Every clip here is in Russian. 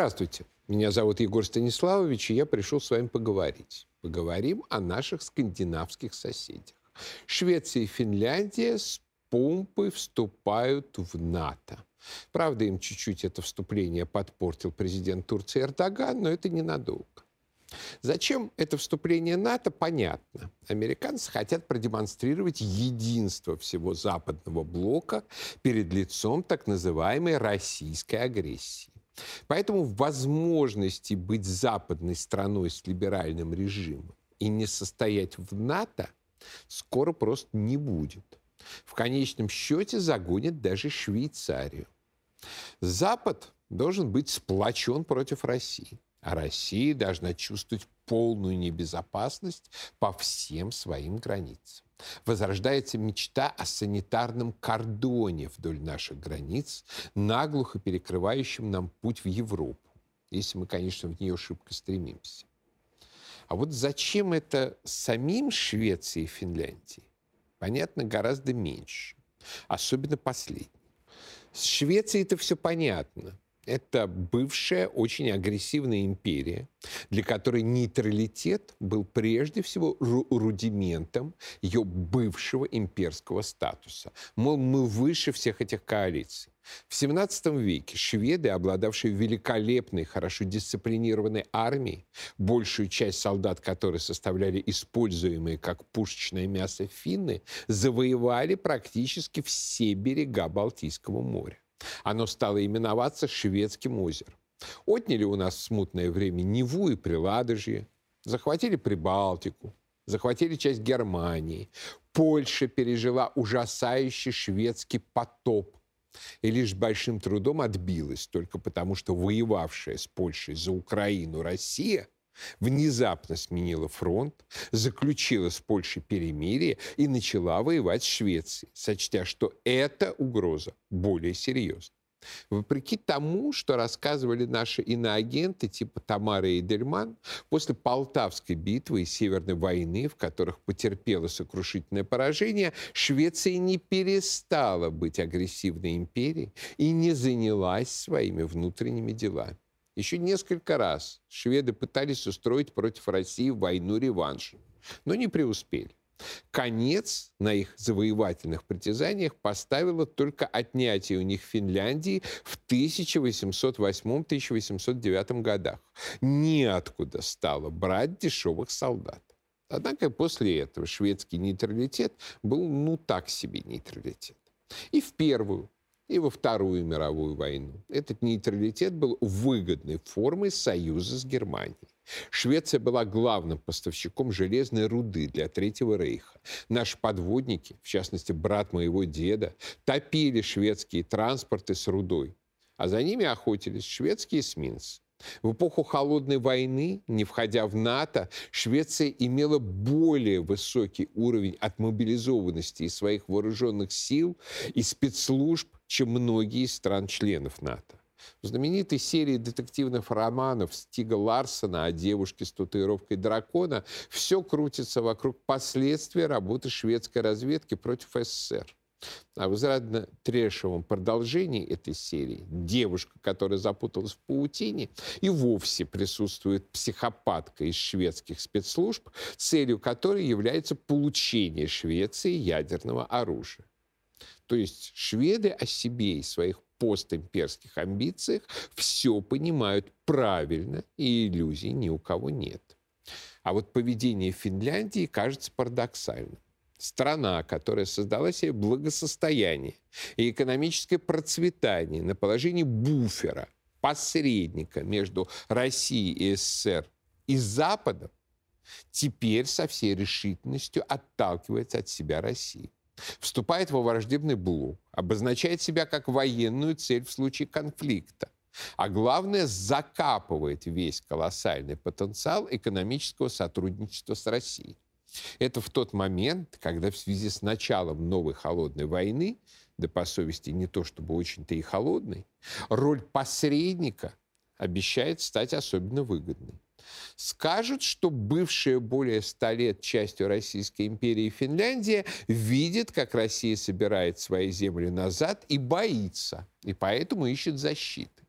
Здравствуйте, меня зовут Егор Станиславович, и я пришел с вами поговорить. Поговорим о наших скандинавских соседях. Швеция и Финляндия с помпой вступают в НАТО. Правда, им чуть-чуть это вступление подпортил президент Турции Эрдоган, но это ненадолго. Зачем это вступление НАТО, понятно. Американцы хотят продемонстрировать единство всего западного блока перед лицом так называемой российской агрессии. Поэтому возможности быть западной страной с либеральным режимом и не состоять в НАТО скоро просто не будет. В конечном счете загонит даже Швейцарию. Запад должен быть сплочен против России. А Россия должна чувствовать полную небезопасность по всем своим границам. Возрождается мечта о санитарном кордоне вдоль наших границ, наглухо перекрывающем нам путь в Европу, если мы, конечно, в нее шибко стремимся. А вот зачем это самим Швеции и Финляндии, понятно гораздо меньше, особенно последним. С Швецией это все понятно это бывшая очень агрессивная империя, для которой нейтралитет был прежде всего рудиментом ее бывшего имперского статуса. Мол, мы выше всех этих коалиций. В 17 веке шведы, обладавшие великолепной, хорошо дисциплинированной армией, большую часть солдат которой составляли используемые как пушечное мясо финны, завоевали практически все берега Балтийского моря. Оно стало именоваться Шведским озером. Отняли у нас в смутное время Неву и Приладожье, захватили Прибалтику, захватили часть Германии. Польша пережила ужасающий шведский потоп и лишь большим трудом отбилась, только потому что воевавшая с Польшей за Украину Россия – внезапно сменила фронт, заключила с Польшей перемирие и начала воевать с Швецией, сочтя, что эта угроза более серьезна. Вопреки тому, что рассказывали наши иноагенты типа Тамары и Дельман, после Полтавской битвы и Северной войны, в которых потерпела сокрушительное поражение, Швеция не перестала быть агрессивной империей и не занялась своими внутренними делами. Еще несколько раз шведы пытались устроить против России войну-реванш, но не преуспели. Конец на их завоевательных притязаниях поставило только отнятие у них Финляндии в 1808-1809 годах. Неоткуда стало брать дешевых солдат. Однако после этого шведский нейтралитет был ну так себе нейтралитет. И в Первую, и во Вторую мировую войну. Этот нейтралитет был выгодной формой союза с Германией. Швеция была главным поставщиком железной руды для Третьего Рейха. Наши подводники, в частности, брат моего деда, топили шведские транспорты с рудой, а за ними охотились шведские эсминцы. В эпоху Холодной войны, не входя в НАТО, Швеция имела более высокий уровень отмобилизованности из своих вооруженных сил и спецслужб, чем многие из стран-членов НАТО. В знаменитой серии детективных романов Стига Ларсона о девушке с татуировкой дракона все крутится вокруг последствий работы шведской разведки против СССР. А в трешевом продолжении этой серии девушка, которая запуталась в паутине, и вовсе присутствует психопатка из шведских спецслужб, целью которой является получение Швеции ядерного оружия. То есть шведы о себе и своих постимперских амбициях все понимают правильно, и иллюзий ни у кого нет. А вот поведение Финляндии кажется парадоксальным страна, которая создала себе благосостояние и экономическое процветание на положении буфера, посредника между Россией и СССР и Западом, теперь со всей решительностью отталкивается от себя России. Вступает во враждебный блок, обозначает себя как военную цель в случае конфликта. А главное, закапывает весь колоссальный потенциал экономического сотрудничества с Россией. Это в тот момент, когда в связи с началом новой холодной войны, да по совести не то чтобы очень-то и холодной, роль посредника обещает стать особенно выгодной. Скажут, что бывшая более ста лет частью Российской империи Финляндия видит, как Россия собирает свои земли назад и боится, и поэтому ищет защиты.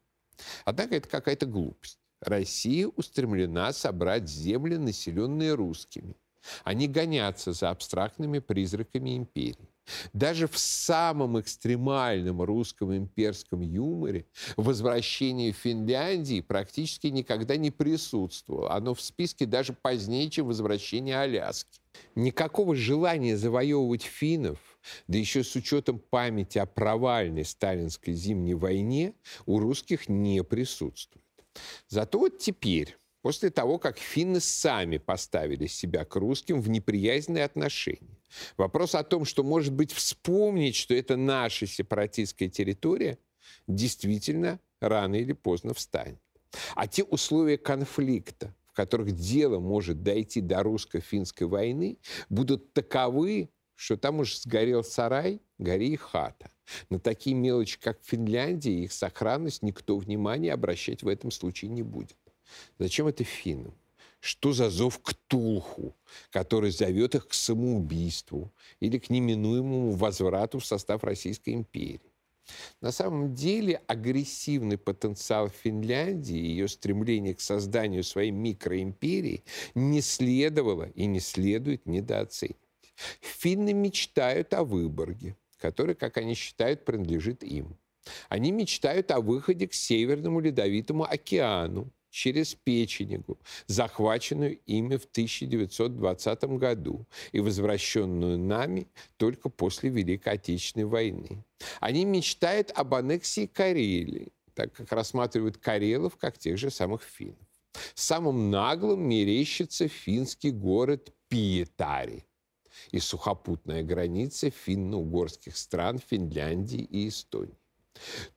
Однако это какая-то глупость. Россия устремлена собрать земли, населенные русскими. Они гонятся за абстрактными призраками империи. Даже в самом экстремальном русском имперском юморе возвращение Финляндии практически никогда не присутствовало. Оно в списке даже позднее, чем возвращение Аляски. Никакого желания завоевывать финнов, да еще с учетом памяти о провальной сталинской зимней войне, у русских не присутствует. Зато вот теперь после того, как финны сами поставили себя к русским в неприязненные отношения. Вопрос о том, что, может быть, вспомнить, что это наша сепаратистская территория, действительно рано или поздно встанет. А те условия конфликта, в которых дело может дойти до русско-финской войны, будут таковы, что там уж сгорел сарай, гори и хата. На такие мелочи, как Финляндия, их сохранность никто внимания обращать в этом случае не будет. Зачем это финнам? Что за зов к Тулху, который зовет их к самоубийству или к неминуемому возврату в состав Российской империи? На самом деле агрессивный потенциал Финляндии и ее стремление к созданию своей микроимперии не следовало и не следует недооценивать. Финны мечтают о Выборге, который, как они считают, принадлежит им. Они мечтают о выходе к Северному Ледовитому океану, через Печенегу, захваченную ими в 1920 году и возвращенную нами только после Великой Отечественной войны. Они мечтают об аннексии Карелии, так как рассматривают карелов как тех же самых финнов. Самым наглым мерещится финский город Пиетари и сухопутная граница финно-угорских стран Финляндии и Эстонии.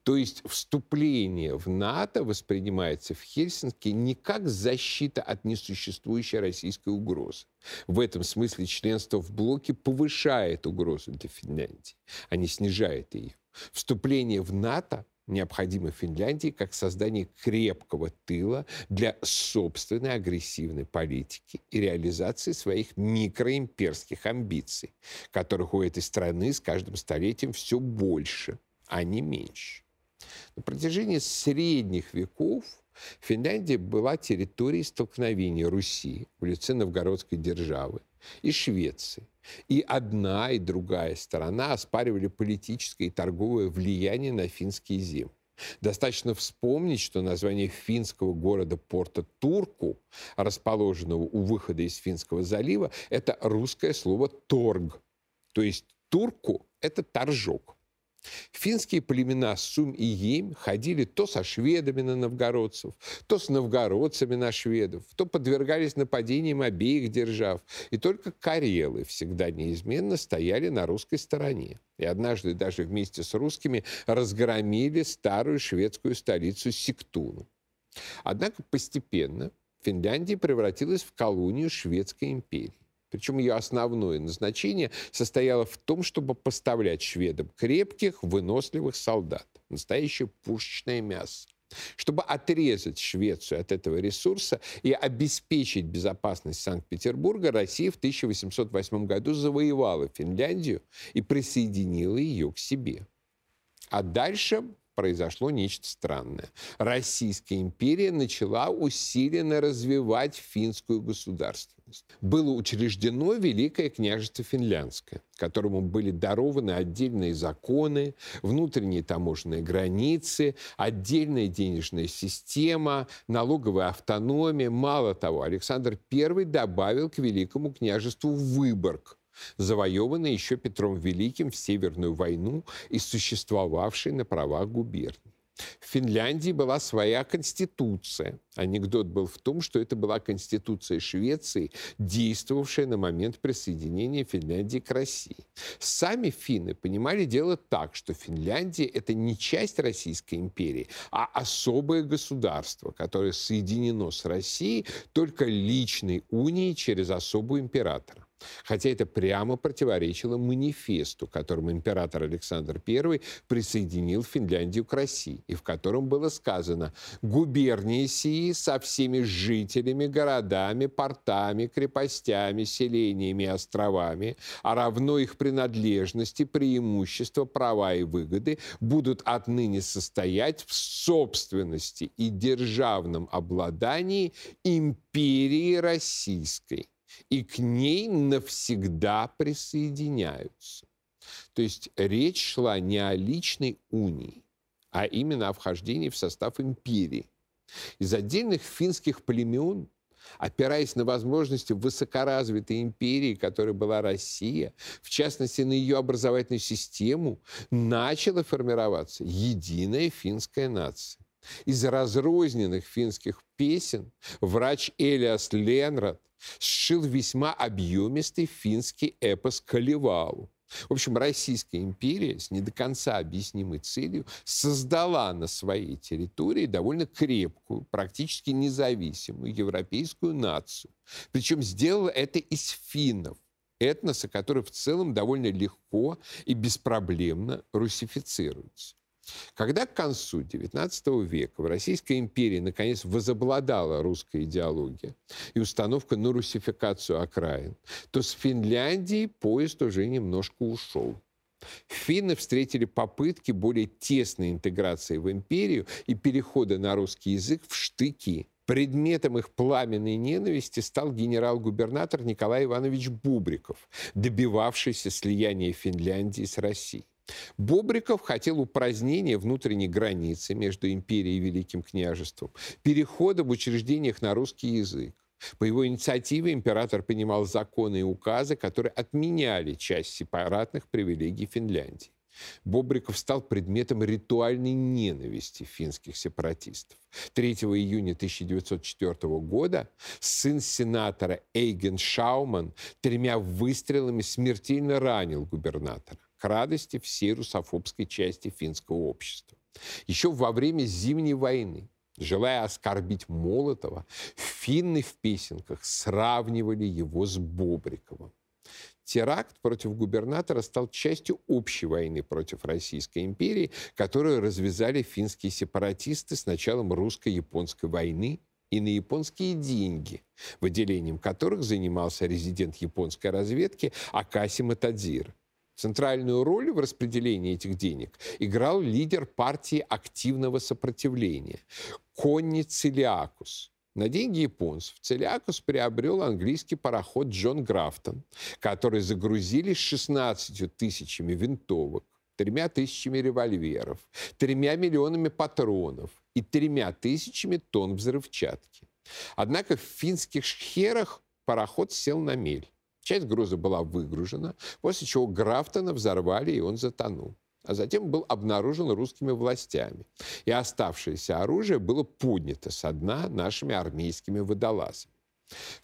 То есть вступление в НАТО воспринимается в Хельсинки не как защита от несуществующей российской угрозы. В этом смысле членство в блоке повышает угрозу для Финляндии, а не снижает ее. Вступление в НАТО необходимо Финляндии как создание крепкого тыла для собственной агрессивной политики и реализации своих микроимперских амбиций, которых у этой страны с каждым столетием все больше – а не меньше. На протяжении средних веков Финляндия была территорией столкновения Руси в лице новгородской державы и Швеции. И одна, и другая сторона оспаривали политическое и торговое влияние на финские земли. Достаточно вспомнить, что название финского города порта Турку, расположенного у выхода из Финского залива, это русское слово «торг». То есть Турку – это торжок. Финские племена Сум и Ем ходили то со шведами на новгородцев, то с новгородцами на шведов, то подвергались нападениям обеих держав. И только карелы всегда неизменно стояли на русской стороне. И однажды даже вместе с русскими разгромили старую шведскую столицу Сиктуну. Однако постепенно Финляндия превратилась в колонию Шведской империи. Причем ее основное назначение состояло в том, чтобы поставлять шведам крепких, выносливых солдат. Настоящее пушечное мясо. Чтобы отрезать Швецию от этого ресурса и обеспечить безопасность Санкт-Петербурга, Россия в 1808 году завоевала Финляндию и присоединила ее к себе. А дальше произошло нечто странное. Российская империя начала усиленно развивать финскую государственность. Было учреждено Великое княжество Финляндское, которому были дарованы отдельные законы, внутренние таможенные границы, отдельная денежная система, налоговая автономия. Мало того, Александр I добавил к Великому княжеству Выборг – завоеванной еще Петром Великим в Северную войну и существовавшей на правах губернии. В Финляндии была своя конституция. Анекдот был в том, что это была конституция Швеции, действовавшая на момент присоединения Финляндии к России. Сами финны понимали дело так, что Финляндия – это не часть Российской империи, а особое государство, которое соединено с Россией только личной унией через особую императора. Хотя это прямо противоречило манифесту, которым император Александр I присоединил Финляндию к России, и в котором было сказано «губернии сии со всеми жителями, городами, портами, крепостями, селениями и островами, а равно их принадлежности, преимущества, права и выгоды будут отныне состоять в собственности и державном обладании империи Российской» и к ней навсегда присоединяются. То есть речь шла не о личной унии, а именно о вхождении в состав империи. Из отдельных финских племен, опираясь на возможности высокоразвитой империи, которой была Россия, в частности, на ее образовательную систему, начала формироваться единая финская нация. Из разрозненных финских песен врач Элиас Ленрад сшил весьма объемистый финский эпос «Калевалу». В общем, Российская империя с не до конца объяснимой целью создала на своей территории довольно крепкую, практически независимую европейскую нацию. Причем сделала это из финнов, этноса, который в целом довольно легко и беспроблемно русифицируется. Когда к концу XIX века в Российской империи наконец возобладала русская идеология и установка на русификацию окраин, то с Финляндией поезд уже немножко ушел. Финны встретили попытки более тесной интеграции в империю и перехода на русский язык в штыки. Предметом их пламенной ненависти стал генерал-губернатор Николай Иванович Бубриков, добивавшийся слияния Финляндии с Россией. Бобриков хотел упразднения внутренней границы между империей и Великим княжеством, перехода в учреждениях на русский язык. По его инициативе император принимал законы и указы, которые отменяли часть сепаратных привилегий Финляндии. Бобриков стал предметом ритуальной ненависти финских сепаратистов. 3 июня 1904 года сын сенатора Эйген Шауман тремя выстрелами смертельно ранил губернатора радости всей русофобской части финского общества. Еще во время Зимней войны, желая оскорбить Молотова, финны в песенках сравнивали его с Бобриковым. Теракт против губернатора стал частью общей войны против Российской империи, которую развязали финские сепаратисты с началом русско-японской войны и на японские деньги, выделением которых занимался резидент японской разведки Акаси Матадзир. Центральную роль в распределении этих денег играл лидер партии активного сопротивления Конни Целиакус. На деньги японцев Целиакус приобрел английский пароход Джон Графтон, который загрузили 16 тысячами винтовок, тремя тысячами револьверов, тремя миллионами патронов и тремя тысячами тонн взрывчатки. Однако в финских шхерах пароход сел на мель. Часть груза была выгружена, после чего Графтона взорвали, и он затонул. А затем был обнаружен русскими властями. И оставшееся оружие было поднято со дна нашими армейскими водолазами.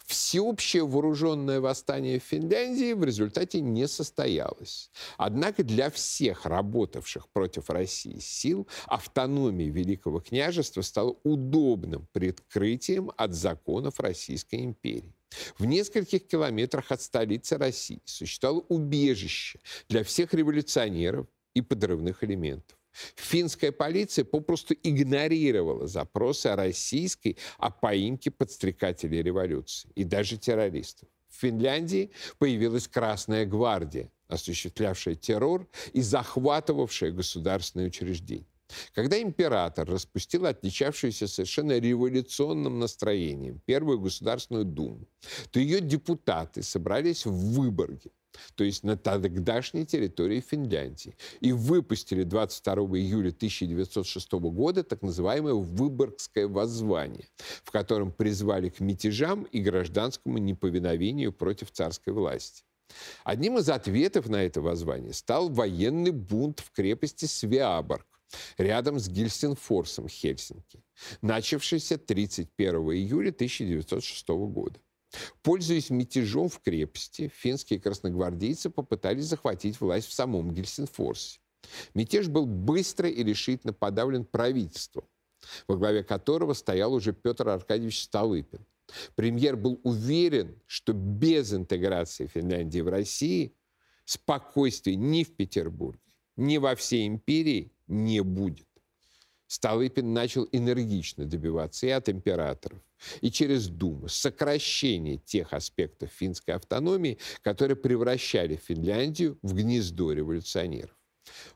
Всеобщее вооруженное восстание в Финляндии в результате не состоялось. Однако для всех работавших против России сил автономия Великого княжества стала удобным предкрытием от законов Российской империи. В нескольких километрах от столицы России существовало убежище для всех революционеров и подрывных элементов. Финская полиция попросту игнорировала запросы о российской о поимке подстрекателей революции и даже террористов. В Финляндии появилась Красная гвардия, осуществлявшая террор и захватывавшая государственные учреждения. Когда император распустил отличавшуюся совершенно революционным настроением Первую Государственную Думу, то ее депутаты собрались в Выборге, то есть на тогдашней территории Финляндии, и выпустили 22 июля 1906 года так называемое Выборгское воззвание, в котором призвали к мятежам и гражданскому неповиновению против царской власти. Одним из ответов на это воззвание стал военный бунт в крепости Свиаборг, рядом с Гельсинфорсом, Хельсинки, начавшийся 31 июля 1906 года. Пользуясь мятежом в крепости, финские красногвардейцы попытались захватить власть в самом Гельсинфорсе. Мятеж был быстро и решительно подавлен правительством, во главе которого стоял уже Петр Аркадьевич Столыпин. Премьер был уверен, что без интеграции Финляндии в России спокойствия ни в Петербурге, ни во всей империи не будет. Столыпин начал энергично добиваться и от императоров, и через Думу сокращение тех аспектов финской автономии, которые превращали Финляндию в гнездо революционеров.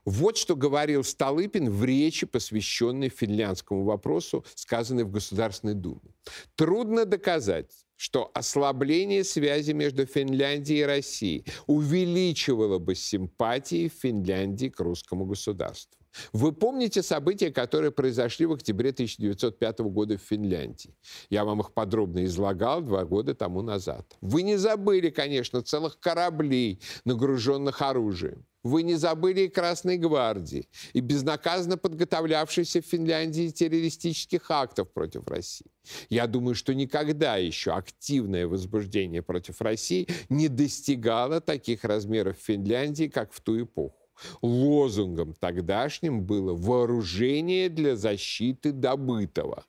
Вот что говорил Столыпин в речи, посвященной финляндскому вопросу, сказанной в Государственной Думе. Трудно доказать, что ослабление связи между Финляндией и Россией увеличивало бы симпатии Финляндии к русскому государству. Вы помните события, которые произошли в октябре 1905 года в Финляндии? Я вам их подробно излагал два года тому назад. Вы не забыли, конечно, целых кораблей, нагруженных оружием. Вы не забыли и Красной гвардии, и безнаказанно подготовлявшейся в Финляндии террористических актов против России. Я думаю, что никогда еще активное возбуждение против России не достигало таких размеров в Финляндии, как в ту эпоху. Лозунгом тогдашним было «вооружение для защиты добытого».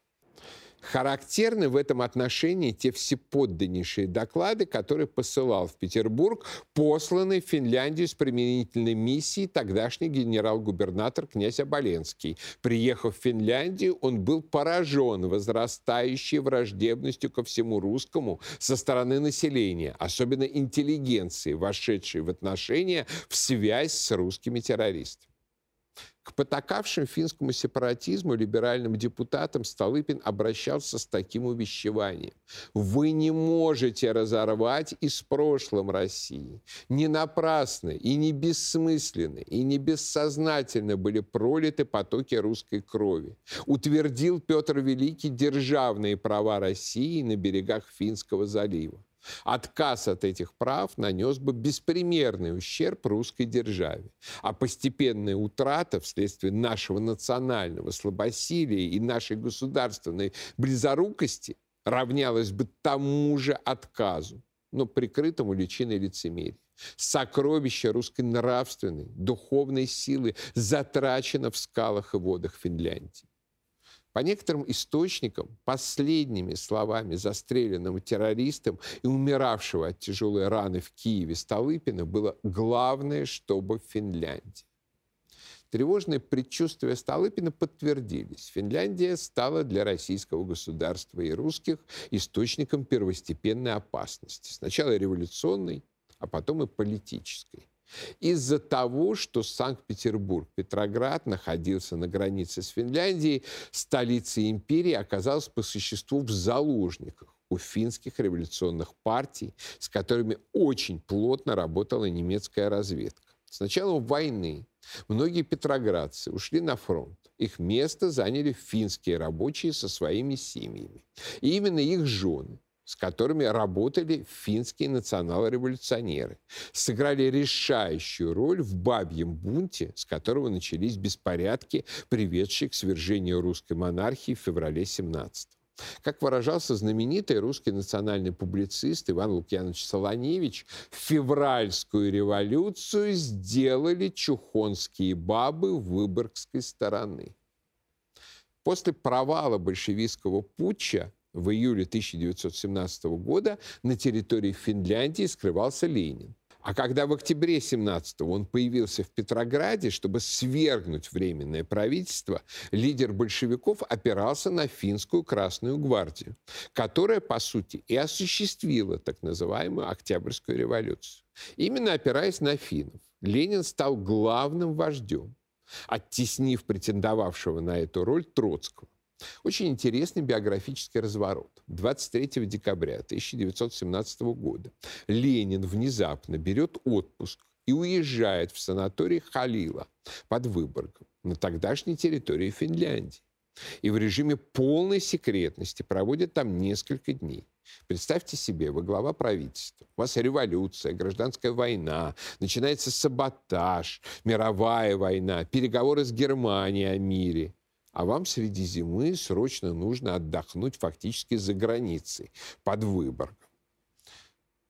Характерны в этом отношении те всеподданнейшие доклады, которые посылал в Петербург посланный в Финляндию с применительной миссией тогдашний генерал-губернатор князь Оболенский. Приехав в Финляндию, он был поражен возрастающей враждебностью ко всему русскому со стороны населения, особенно интеллигенции, вошедшей в отношения в связь с русскими террористами. К потакавшим финскому сепаратизму либеральным депутатам Столыпин обращался с таким увещеванием. Вы не можете разорвать и с прошлым России. Не напрасно и не бессмысленно и не бессознательно были пролиты потоки русской крови. Утвердил Петр Великий державные права России на берегах Финского залива. Отказ от этих прав нанес бы беспримерный ущерб русской державе. А постепенная утрата вследствие нашего национального слабосилия и нашей государственной близорукости равнялась бы тому же отказу, но прикрытому личиной лицемерия. Сокровище русской нравственной, духовной силы затрачено в скалах и водах Финляндии. По некоторым источникам, последними словами застреленного террористом и умиравшего от тяжелой раны в Киеве Столыпина было «главное, чтобы в Финляндии». Тревожные предчувствия Столыпина подтвердились. Финляндия стала для российского государства и русских источником первостепенной опасности. Сначала революционной, а потом и политической из-за того, что Санкт-Петербург, Петроград находился на границе с Финляндией, столица империи оказалась по существу в заложниках у финских революционных партий, с которыми очень плотно работала немецкая разведка. С началом войны многие петроградцы ушли на фронт. Их место заняли финские рабочие со своими семьями. И именно их жены с которыми работали финские национал-революционеры, сыграли решающую роль в бабьем бунте, с которого начались беспорядки, приведшие к свержению русской монархии в феврале 17 как выражался знаменитый русский национальный публицист Иван Лукьянович Солоневич, февральскую революцию сделали чухонские бабы Выборгской стороны. После провала большевистского путча в июле 1917 года на территории Финляндии скрывался Ленин. А когда в октябре 17 он появился в Петрограде, чтобы свергнуть Временное правительство, лидер большевиков опирался на финскую Красную гвардию, которая, по сути, и осуществила так называемую Октябрьскую революцию. Именно опираясь на финнов, Ленин стал главным вождем, оттеснив претендовавшего на эту роль Троцкого. Очень интересный биографический разворот. 23 декабря 1917 года Ленин внезапно берет отпуск и уезжает в санаторий Халила под Выборгом на тогдашней территории Финляндии. И в режиме полной секретности проводит там несколько дней. Представьте себе, вы глава правительства, у вас революция, гражданская война, начинается саботаж, мировая война, переговоры с Германией о мире а вам среди зимы срочно нужно отдохнуть фактически за границей, под Выборгом.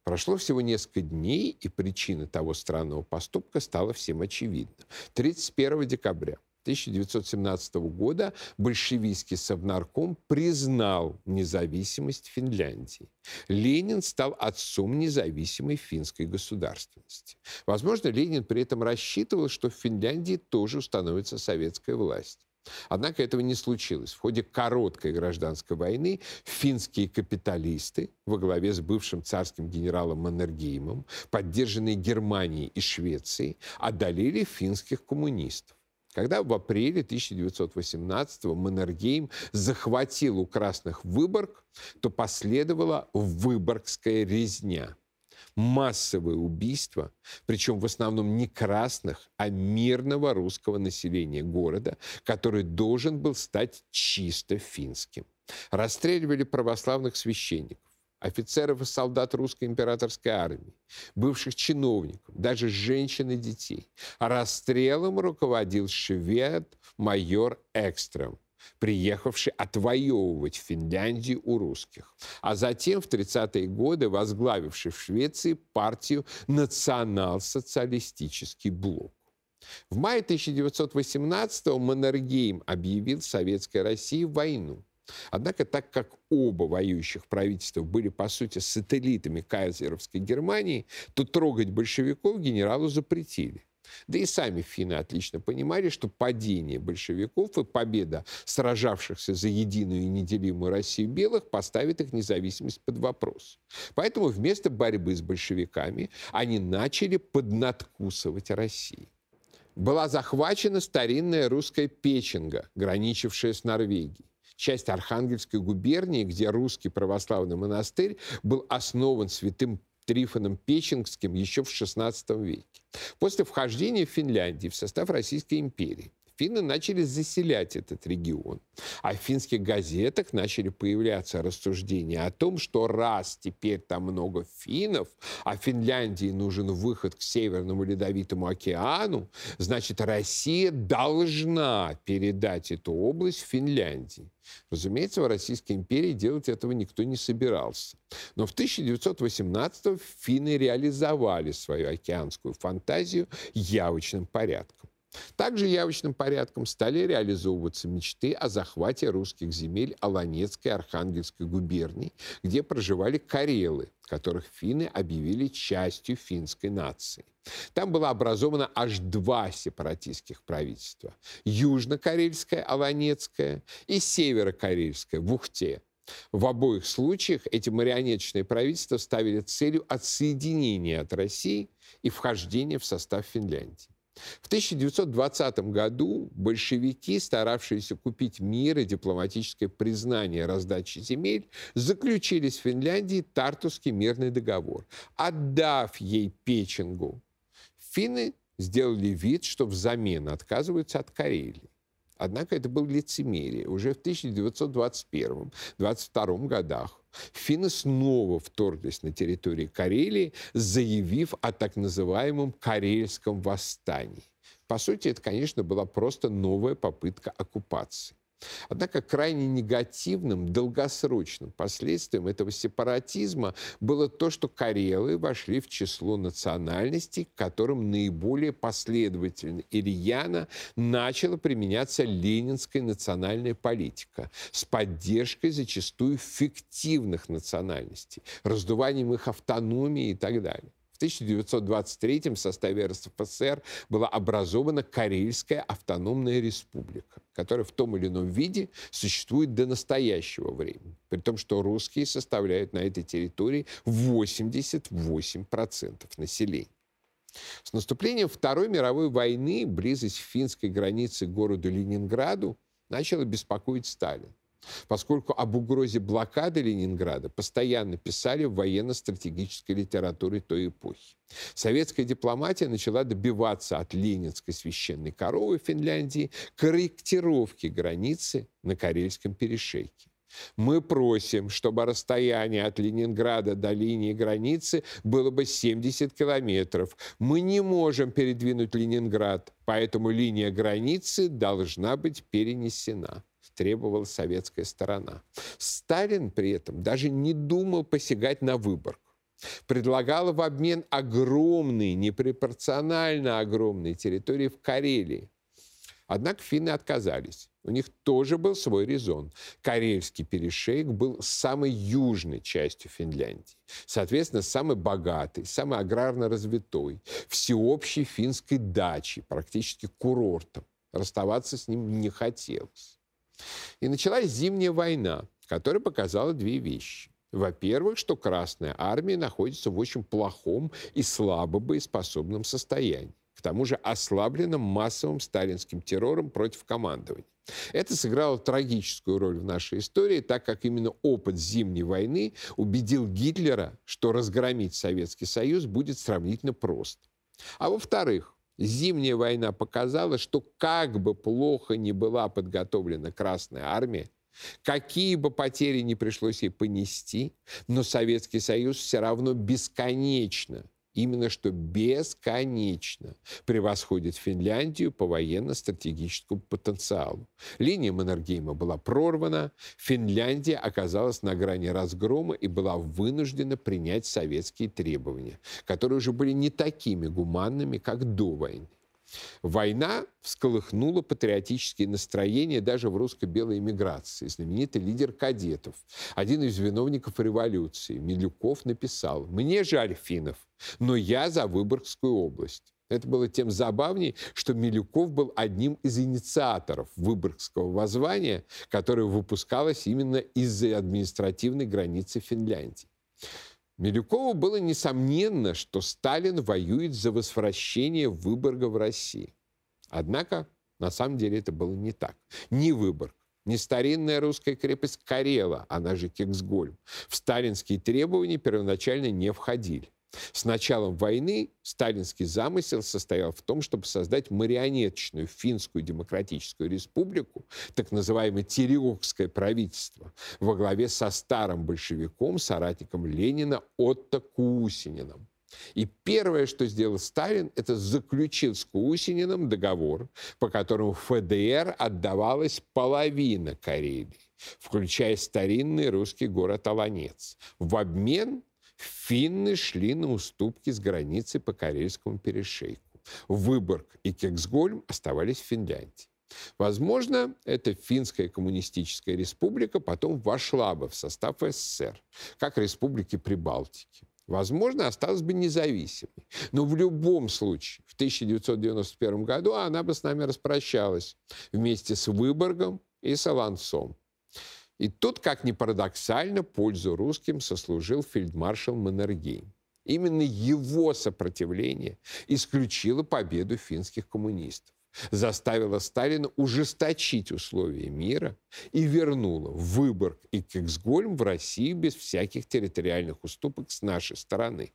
Прошло всего несколько дней, и причина того странного поступка стала всем очевидна. 31 декабря 1917 года большевистский совнарком признал независимость Финляндии. Ленин стал отцом независимой финской государственности. Возможно, Ленин при этом рассчитывал, что в Финляндии тоже установится советская власть. Однако этого не случилось. В ходе короткой гражданской войны финские капиталисты во главе с бывшим царским генералом Маннергеймом, поддержанные Германией и Швецией, одолели финских коммунистов. Когда в апреле 1918-го Маннергейм захватил у красных Выборг, то последовала Выборгская резня. Массовое убийство, причем в основном не красных, а мирного русского населения города, который должен был стать чисто финским. Расстреливали православных священников офицеров и солдат русской императорской армии, бывших чиновников, даже женщин и детей. Расстрелом руководил швед майор Экстрем, приехавший отвоевывать Финляндию у русских, а затем в 30-е годы возглавивший в Швеции партию «Национал-социалистический блок». В мае 1918-го Маннергейм объявил Советской России войну. Однако, так как оба воюющих правительства были, по сути, сателлитами кайзеровской Германии, то трогать большевиков генералу запретили. Да и сами финны отлично понимали, что падение большевиков и победа сражавшихся за единую и неделимую Россию белых поставит их независимость под вопрос. Поэтому вместо борьбы с большевиками они начали поднадкусывать Россию была захвачена старинная русская печенга, граничившая с Норвегией часть Архангельской губернии, где русский православный монастырь был основан святым Трифоном Печенгским еще в XVI веке. После вхождения Финляндии в состав Российской империи финны начали заселять этот регион. А в финских газетах начали появляться рассуждения о том, что раз теперь там много финнов, а Финляндии нужен выход к Северному Ледовитому океану, значит, Россия должна передать эту область Финляндии. Разумеется, в Российской империи делать этого никто не собирался. Но в 1918 финны реализовали свою океанскую фантазию явочным порядком. Также явочным порядком стали реализовываться мечты о захвате русских земель Аланецкой Архангельской губерний, где проживали карелы, которых финны объявили частью финской нации. Там было образовано аж два сепаратистских правительства. Южно-карельское, Аланецкое и Северо-карельское в Ухте. В обоих случаях эти марионеточные правительства ставили целью отсоединения от России и вхождения в состав Финляндии. В 1920 году большевики, старавшиеся купить мир и дипломатическое признание раздачи земель, заключили с Финляндией Тартусский мирный договор. Отдав ей Печенгу, финны сделали вид, что взамен отказываются от Карелии. Однако это было лицемерие. Уже в 1921-22 годах финны снова вторглись на территорию Карелии, заявив о так называемом Карельском восстании. По сути, это, конечно, была просто новая попытка оккупации. Однако крайне негативным, долгосрочным последствием этого сепаратизма было то, что карелы вошли в число национальностей, к которым наиболее последовательно и начала применяться ленинская национальная политика с поддержкой зачастую фиктивных национальностей, раздуванием их автономии и так далее. В 1923 в составе РСФСР была образована Карельская автономная республика, которая в том или ином виде существует до настоящего времени, при том, что русские составляют на этой территории 88% населения. С наступлением Второй мировой войны близость финской границы к городу Ленинграду начала беспокоить Сталин поскольку об угрозе блокады Ленинграда постоянно писали в военно-стратегической литературе той эпохи. Советская дипломатия начала добиваться от ленинской священной коровы Финляндии корректировки границы на Карельском перешейке. Мы просим, чтобы расстояние от Ленинграда до линии границы было бы 70 километров. Мы не можем передвинуть Ленинград, поэтому линия границы должна быть перенесена требовала советская сторона. Сталин при этом даже не думал посягать на Выборг. Предлагал в обмен огромные, непропорционально огромные территории в Карелии. Однако финны отказались. У них тоже был свой резон. Карельский перешейк был самой южной частью Финляндии. Соответственно, самой богатой, самой аграрно развитой, всеобщей финской дачей, практически курортом. Расставаться с ним не хотелось. И началась зимняя война, которая показала две вещи. Во-первых, что Красная Армия находится в очень плохом и слабо боеспособном состоянии к тому же ослабленном массовым сталинским террором против командования. Это сыграло трагическую роль в нашей истории, так как именно опыт Зимней войны убедил Гитлера, что разгромить Советский Союз будет сравнительно просто. А во-вторых, Зимняя война показала, что как бы плохо ни была подготовлена Красная Армия, какие бы потери ни пришлось ей понести, но Советский Союз все равно бесконечно именно что бесконечно превосходит Финляндию по военно-стратегическому потенциалу. Линия Маннергейма была прорвана, Финляндия оказалась на грани разгрома и была вынуждена принять советские требования, которые уже были не такими гуманными, как до войны. Война всколыхнула патриотические настроения даже в русско-белой эмиграции. Знаменитый лидер кадетов, один из виновников революции, Милюков, написал «Мне жаль финнов, но я за Выборгскую область». Это было тем забавнее, что Милюков был одним из инициаторов Выборгского воззвания, которое выпускалось именно из-за административной границы Финляндии. Милюкову было несомненно, что Сталин воюет за возвращение Выборга в России. Однако, на самом деле, это было не так. Ни Выборг, ни старинная русская крепость Карела, она же Кексгольм, в сталинские требования первоначально не входили. С началом войны сталинский замысел состоял в том, чтобы создать марионеточную финскую демократическую республику, так называемое Тереокское правительство, во главе со старым большевиком, соратником Ленина Отто Кусининым. И первое, что сделал Сталин, это заключил с Кусининым договор, по которому ФДР отдавалась половина Карелии, включая старинный русский город Аланец, в обмен Финны шли на уступки с границы по Карельскому перешейку. Выборг и Кексгольм оставались в Финляндии. Возможно, эта финская коммунистическая республика потом вошла бы в состав СССР, как республики Прибалтики. Возможно, осталась бы независимой. Но в любом случае, в 1991 году она бы с нами распрощалась вместе с Выборгом и с Алансом. И тут, как ни парадоксально, пользу русским сослужил фельдмаршал Маннергейм. Именно его сопротивление исключило победу финских коммунистов, заставило Сталина ужесточить условия мира и вернуло Выборг и Кексгольм в Россию без всяких территориальных уступок с нашей стороны.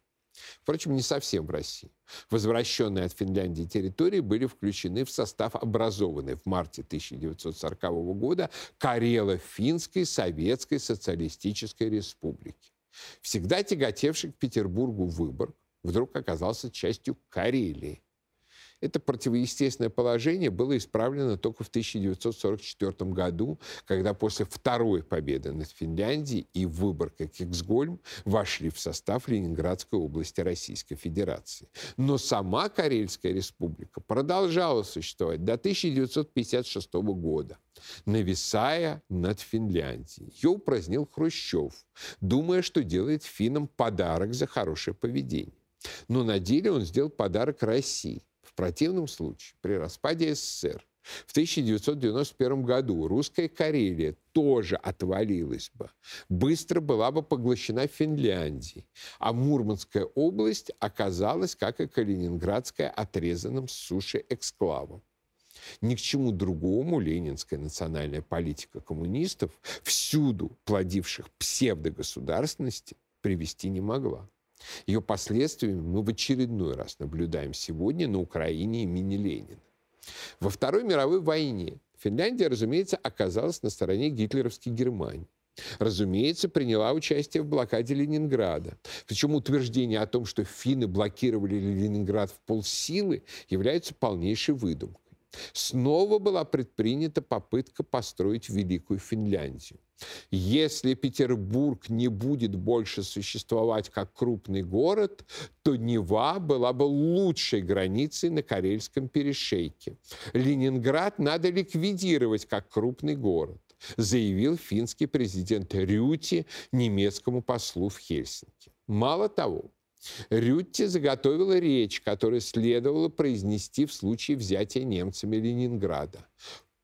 Впрочем, не совсем в России. Возвращенные от Финляндии территории были включены в состав образованной в марте 1940 года Карело-Финской Советской Социалистической Республики. Всегда тяготевший к Петербургу Выборг вдруг оказался частью Карелии. Это противоестественное положение было исправлено только в 1944 году, когда после второй победы над Финляндией и Выборг и Кексгольм вошли в состав Ленинградской области Российской Федерации. Но сама Карельская республика продолжала существовать до 1956 года нависая над Финляндией. Ее упразднил Хрущев, думая, что делает финнам подарок за хорошее поведение. Но на деле он сделал подарок России. В противном случае, при распаде СССР в 1991 году русская Карелия тоже отвалилась бы. Быстро была бы поглощена Финляндией. А Мурманская область оказалась, как и Калининградская, отрезанным с суши эксклавом. Ни к чему другому ленинская национальная политика коммунистов, всюду плодивших псевдогосударственности, привести не могла. Ее последствиями мы в очередной раз наблюдаем сегодня на Украине имени Ленина. Во Второй мировой войне Финляндия, разумеется, оказалась на стороне гитлеровской Германии. Разумеется, приняла участие в блокаде Ленинграда. Причем утверждение о том, что финны блокировали Ленинград в полсилы, является полнейшей выдумкой. Снова была предпринята попытка построить Великую Финляндию. Если Петербург не будет больше существовать как крупный город, то Нева была бы лучшей границей на Карельском перешейке. Ленинград надо ликвидировать как крупный город заявил финский президент Рюти немецкому послу в Хельсинки. Мало того, Рютти заготовила речь, которую следовало произнести в случае взятия немцами Ленинграда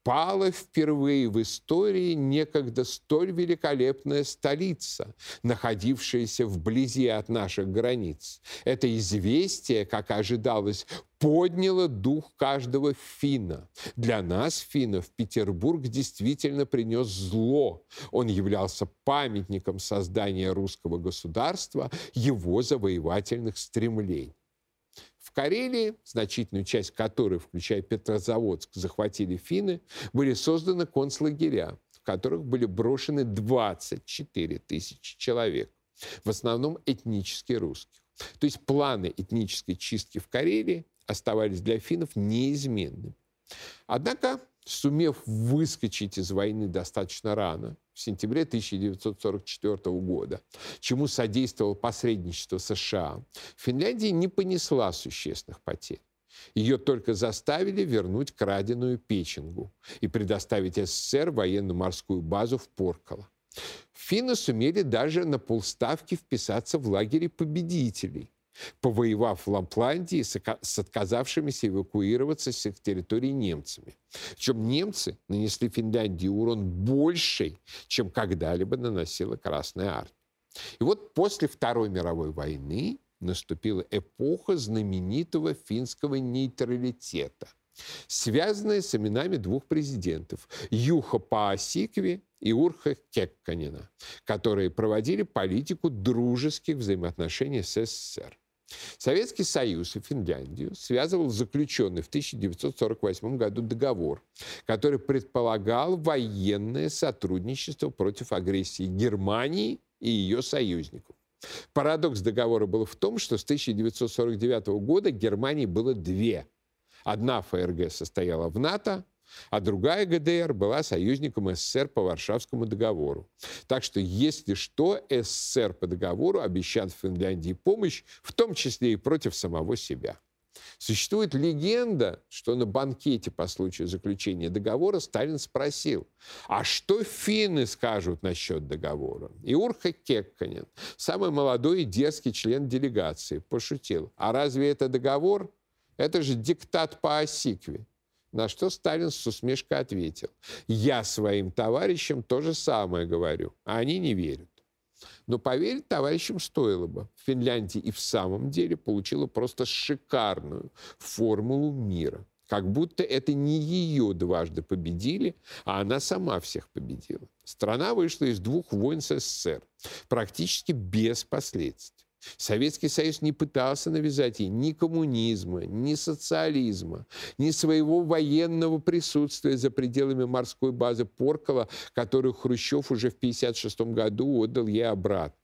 пала впервые в истории некогда столь великолепная столица, находившаяся вблизи от наших границ. Это известие, как ожидалось, подняло дух каждого финна. Для нас, финнов, Петербург действительно принес зло. Он являлся памятником создания русского государства, его завоевательных стремлений. Карелии, значительную часть которой, включая Петрозаводск, захватили финны, были созданы концлагеря, в которых были брошены 24 тысячи человек, в основном этнически русских. То есть планы этнической чистки в Карелии оставались для финнов неизменными. Однако сумев выскочить из войны достаточно рано, в сентябре 1944 года, чему содействовало посредничество США, Финляндия не понесла существенных потерь. Ее только заставили вернуть краденую Печенгу и предоставить СССР военно-морскую базу в Поркало. Финны сумели даже на полставки вписаться в лагере победителей – повоевав в Лапландии с отказавшимися эвакуироваться с их территории немцами. Причем немцы нанесли Финляндии урон больший, чем когда-либо наносила Красная Армия. И вот после Второй мировой войны наступила эпоха знаменитого финского нейтралитета, связанная с именами двух президентов – Юха Паасикви и Урха Кекканина, которые проводили политику дружеских взаимоотношений с СССР. Советский Союз и Финляндию связывал заключенный в 1948 году договор, который предполагал военное сотрудничество против агрессии Германии и ее союзников. Парадокс договора был в том, что с 1949 года Германии было две. Одна ФРГ состояла в НАТО, а другая ГДР была союзником СССР по Варшавскому договору. Так что, если что, СССР по договору обещал Финляндии помощь, в том числе и против самого себя. Существует легенда, что на банкете по случаю заключения договора Сталин спросил, а что финны скажут насчет договора? И Урха Кекканин, самый молодой и дерзкий член делегации, пошутил, а разве это договор? Это же диктат по Осикве. На что Сталин с усмешкой ответил, я своим товарищам то же самое говорю, а они не верят. Но поверить товарищам стоило бы. Финляндия и в самом деле получила просто шикарную формулу мира. Как будто это не ее дважды победили, а она сама всех победила. Страна вышла из двух войн с СССР практически без последствий. Советский Союз не пытался навязать ей ни коммунизма, ни социализма, ни своего военного присутствия за пределами морской базы Поркала, которую Хрущев уже в 1956 году отдал ей обратно.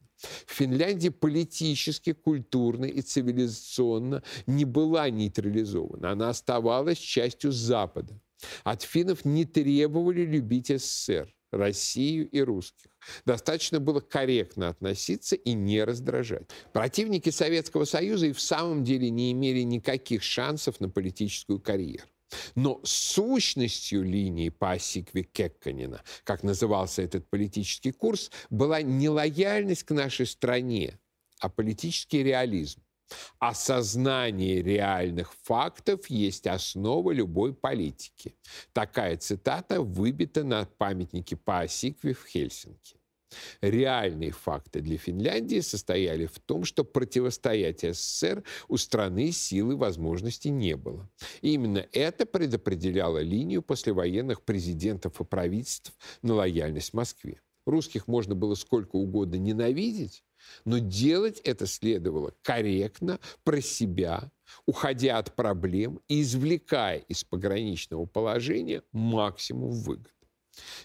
Финляндия политически, культурно и цивилизационно не была нейтрализована. Она оставалась частью Запада. От финнов не требовали любить СССР. Россию и русских. Достаточно было корректно относиться и не раздражать. Противники Советского Союза и в самом деле не имели никаких шансов на политическую карьеру. Но сущностью линии по Осикве Кекканина, как назывался этот политический курс, была не лояльность к нашей стране, а политический реализм. Осознание реальных фактов есть основа любой политики. Такая цитата выбита на памятнике по Осикве в Хельсинки. Реальные факты для Финляндии состояли в том, что противостоять СССР у страны силы возможностей не было. И именно это предопределяло линию послевоенных президентов и правительств на лояльность Москве. Русских можно было сколько угодно ненавидеть, но делать это следовало корректно, про себя, уходя от проблем и извлекая из пограничного положения максимум выгод.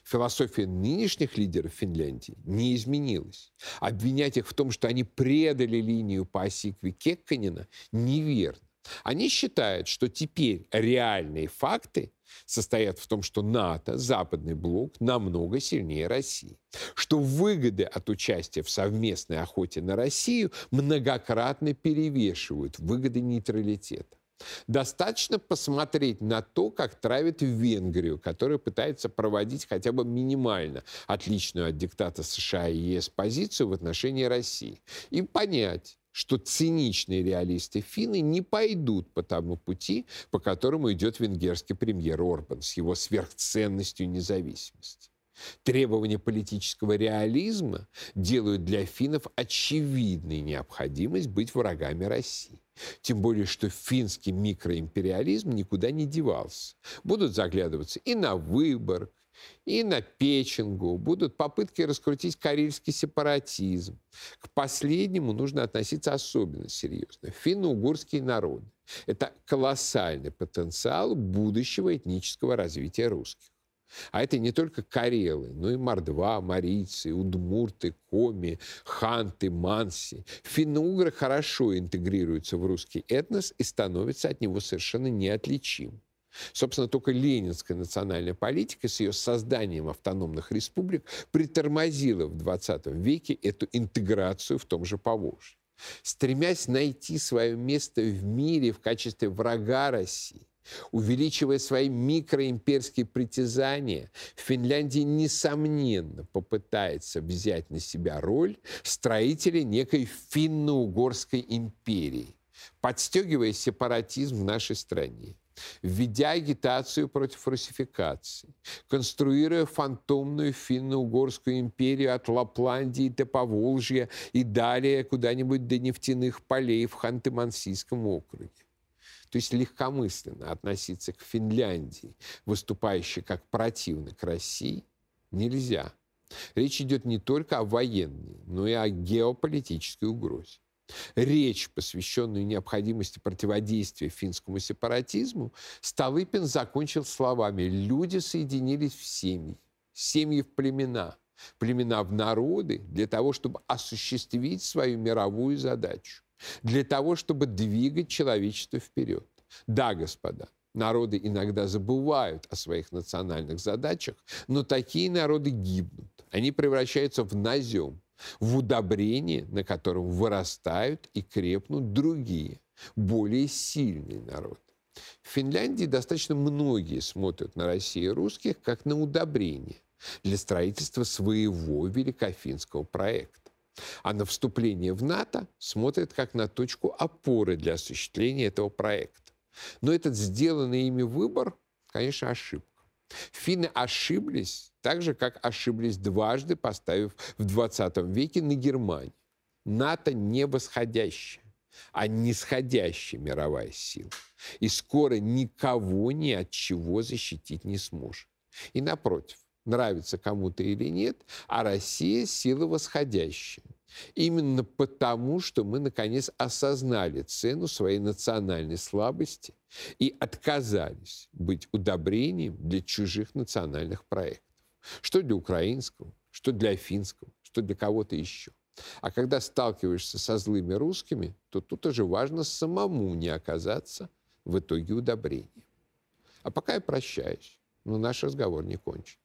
Философия нынешних лидеров Финляндии не изменилась. Обвинять их в том, что они предали линию по оси Квикекканина, неверно. Они считают, что теперь реальные факты состоят в том, что НАТО, западный блок, намного сильнее России. Что выгоды от участия в совместной охоте на Россию многократно перевешивают выгоды нейтралитета. Достаточно посмотреть на то, как травят Венгрию, которая пытается проводить хотя бы минимально отличную от диктата США и ЕС позицию в отношении России. И понять, что циничные реалисты финны не пойдут по тому пути, по которому идет венгерский премьер Орбан с его сверхценностью независимости. Требования политического реализма делают для финнов очевидной необходимость быть врагами России. Тем более, что финский микроимпериализм никуда не девался. Будут заглядываться и на Выборг, и на Печенгу. Будут попытки раскрутить карельский сепаратизм. К последнему нужно относиться особенно серьезно. Финно-угорские народы. Это колоссальный потенциал будущего этнического развития русских. А это не только карелы, но и мордва, марийцы, удмурты, коми, ханты, манси. Финно-угры хорошо интегрируются в русский этнос и становятся от него совершенно неотличимы. Собственно, только ленинская национальная политика с ее созданием автономных республик притормозила в 20 веке эту интеграцию в том же Поволжье. Стремясь найти свое место в мире в качестве врага России, Увеличивая свои микроимперские притязания, Финляндия, несомненно, попытается взять на себя роль строителя некой финно-угорской империи, подстегивая сепаратизм в нашей стране введя агитацию против русификации, конструируя фантомную финно-угорскую империю от Лапландии до Поволжья и далее куда-нибудь до нефтяных полей в Ханты-Мансийском округе. То есть легкомысленно относиться к Финляндии, выступающей как противник России, нельзя. Речь идет не только о военной, но и о геополитической угрозе. Речь, посвященную необходимости противодействия финскому сепаратизму, Столыпин закончил словами «Люди соединились в семьи, семьи в племена, племена в народы для того, чтобы осуществить свою мировую задачу для того, чтобы двигать человечество вперед. Да, господа, народы иногда забывают о своих национальных задачах, но такие народы гибнут. Они превращаются в назем, в удобрение, на котором вырастают и крепнут другие, более сильные народы. В Финляндии достаточно многие смотрят на Россию русских как на удобрение для строительства своего великофинского проекта а на вступление в НАТО смотрят как на точку опоры для осуществления этого проекта. Но этот сделанный ими выбор, конечно, ошибка. Финны ошиблись так же, как ошиблись дважды, поставив в 20 веке на Германию. НАТО не восходящая, а нисходящая мировая сила. И скоро никого ни от чего защитить не сможет. И напротив, нравится кому-то или нет, а Россия – сила восходящая. Именно потому, что мы, наконец, осознали цену своей национальной слабости и отказались быть удобрением для чужих национальных проектов. Что для украинского, что для финского, что для кого-то еще. А когда сталкиваешься со злыми русскими, то тут уже важно самому не оказаться в итоге удобрением. А пока я прощаюсь, но наш разговор не кончен.